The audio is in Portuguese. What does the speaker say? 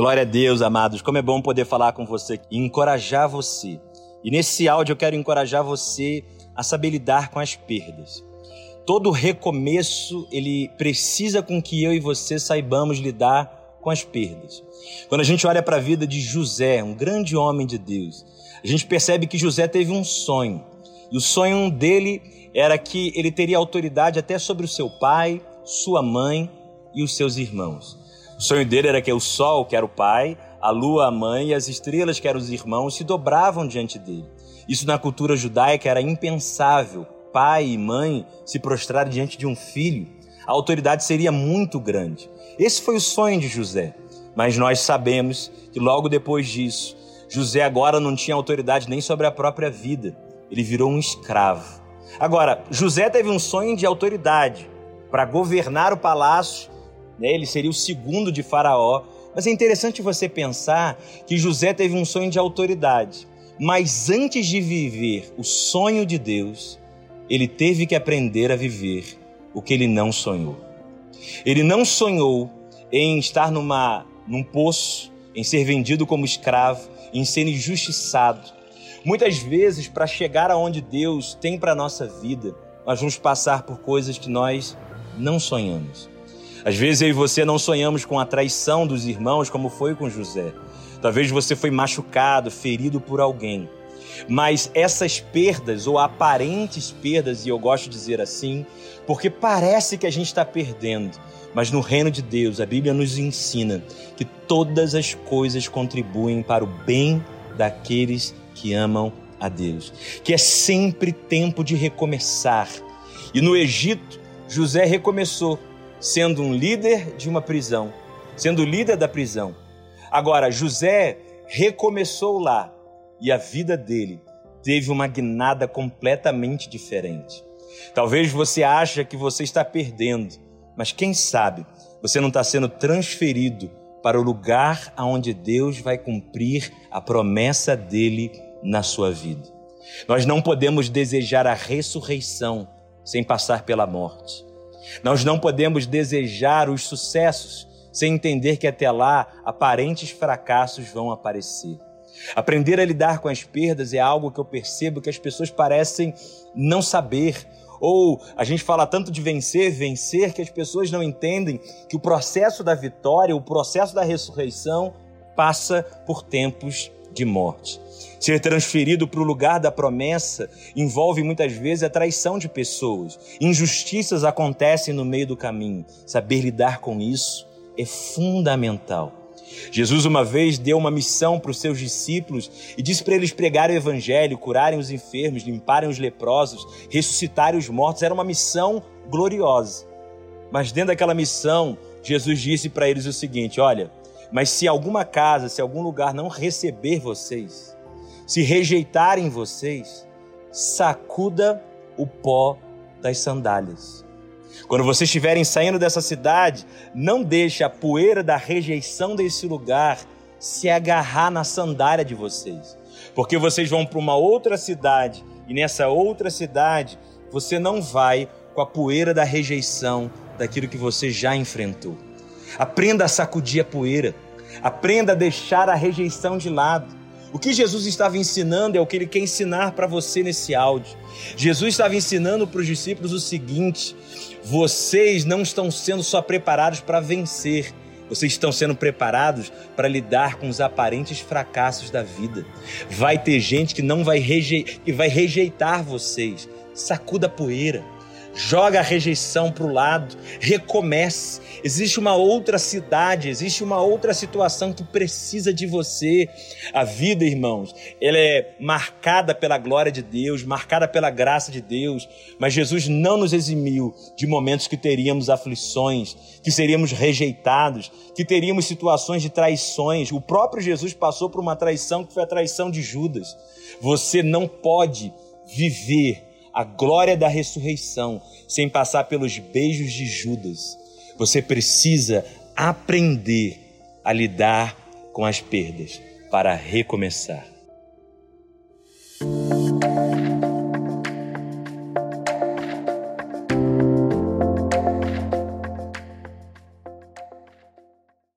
Glória a Deus, amados. Como é bom poder falar com você e encorajar você. E nesse áudio eu quero encorajar você a saber lidar com as perdas. Todo recomeço, ele precisa com que eu e você saibamos lidar com as perdas. Quando a gente olha para a vida de José, um grande homem de Deus, a gente percebe que José teve um sonho. E o sonho dele era que ele teria autoridade até sobre o seu pai, sua mãe e os seus irmãos. O sonho dele era que o sol, que era o pai, a lua, a mãe e as estrelas, que eram os irmãos, se dobravam diante dele. Isso na cultura judaica era impensável. Pai e mãe se prostrarem diante de um filho. A autoridade seria muito grande. Esse foi o sonho de José. Mas nós sabemos que logo depois disso, José agora não tinha autoridade nem sobre a própria vida. Ele virou um escravo. Agora, José teve um sonho de autoridade para governar o palácio, né? ele seria o segundo de Faraó. Mas é interessante você pensar que José teve um sonho de autoridade, mas antes de viver o sonho de Deus, ele teve que aprender a viver o que ele não sonhou. Ele não sonhou em estar numa, num poço, em ser vendido como escravo, em ser injustiçado. Muitas vezes, para chegar aonde Deus tem para a nossa vida, nós vamos passar por coisas que nós não sonhamos. Às vezes eu e você não sonhamos com a traição dos irmãos, como foi com José. Talvez você foi machucado, ferido por alguém. Mas essas perdas, ou aparentes perdas, e eu gosto de dizer assim, porque parece que a gente está perdendo, mas no reino de Deus, a Bíblia nos ensina que todas as coisas contribuem para o bem daqueles que amam a Deus, que é sempre tempo de recomeçar. E no Egito, José recomeçou, sendo um líder de uma prisão, sendo líder da prisão. Agora, José recomeçou lá e a vida dele teve uma guinada completamente diferente. Talvez você ache que você está perdendo, mas quem sabe você não está sendo transferido para o lugar aonde Deus vai cumprir a promessa dele na sua vida. Nós não podemos desejar a ressurreição sem passar pela morte. Nós não podemos desejar os sucessos sem entender que até lá aparentes fracassos vão aparecer. Aprender a lidar com as perdas é algo que eu percebo que as pessoas parecem não saber. Ou a gente fala tanto de vencer, vencer, que as pessoas não entendem que o processo da vitória, o processo da ressurreição, passa por tempos de morte. Ser transferido para o lugar da promessa envolve muitas vezes a traição de pessoas. Injustiças acontecem no meio do caminho. Saber lidar com isso é fundamental. Jesus uma vez deu uma missão para os seus discípulos e disse para eles pregarem o evangelho, curarem os enfermos, limparem os leprosos, ressuscitarem os mortos. Era uma missão gloriosa. Mas dentro daquela missão, Jesus disse para eles o seguinte: Olha, mas se alguma casa, se algum lugar não receber vocês, se rejeitarem vocês, sacuda o pó das sandálias. Quando vocês estiverem saindo dessa cidade, não deixe a poeira da rejeição desse lugar se agarrar na sandália de vocês. Porque vocês vão para uma outra cidade e nessa outra cidade você não vai com a poeira da rejeição daquilo que você já enfrentou. Aprenda a sacudir a poeira. Aprenda a deixar a rejeição de lado. O que Jesus estava ensinando é o que ele quer ensinar para você nesse áudio. Jesus estava ensinando para os discípulos o seguinte: vocês não estão sendo só preparados para vencer, vocês estão sendo preparados para lidar com os aparentes fracassos da vida. Vai ter gente que não vai, reje... que vai rejeitar vocês. Sacuda a poeira joga a rejeição para o lado, recomece. Existe uma outra cidade, existe uma outra situação que precisa de você. A vida, irmãos, ela é marcada pela glória de Deus, marcada pela graça de Deus, mas Jesus não nos eximiu de momentos que teríamos aflições, que seríamos rejeitados, que teríamos situações de traições. O próprio Jesus passou por uma traição que foi a traição de Judas. Você não pode viver a glória da ressurreição sem passar pelos beijos de Judas. Você precisa aprender a lidar com as perdas para recomeçar.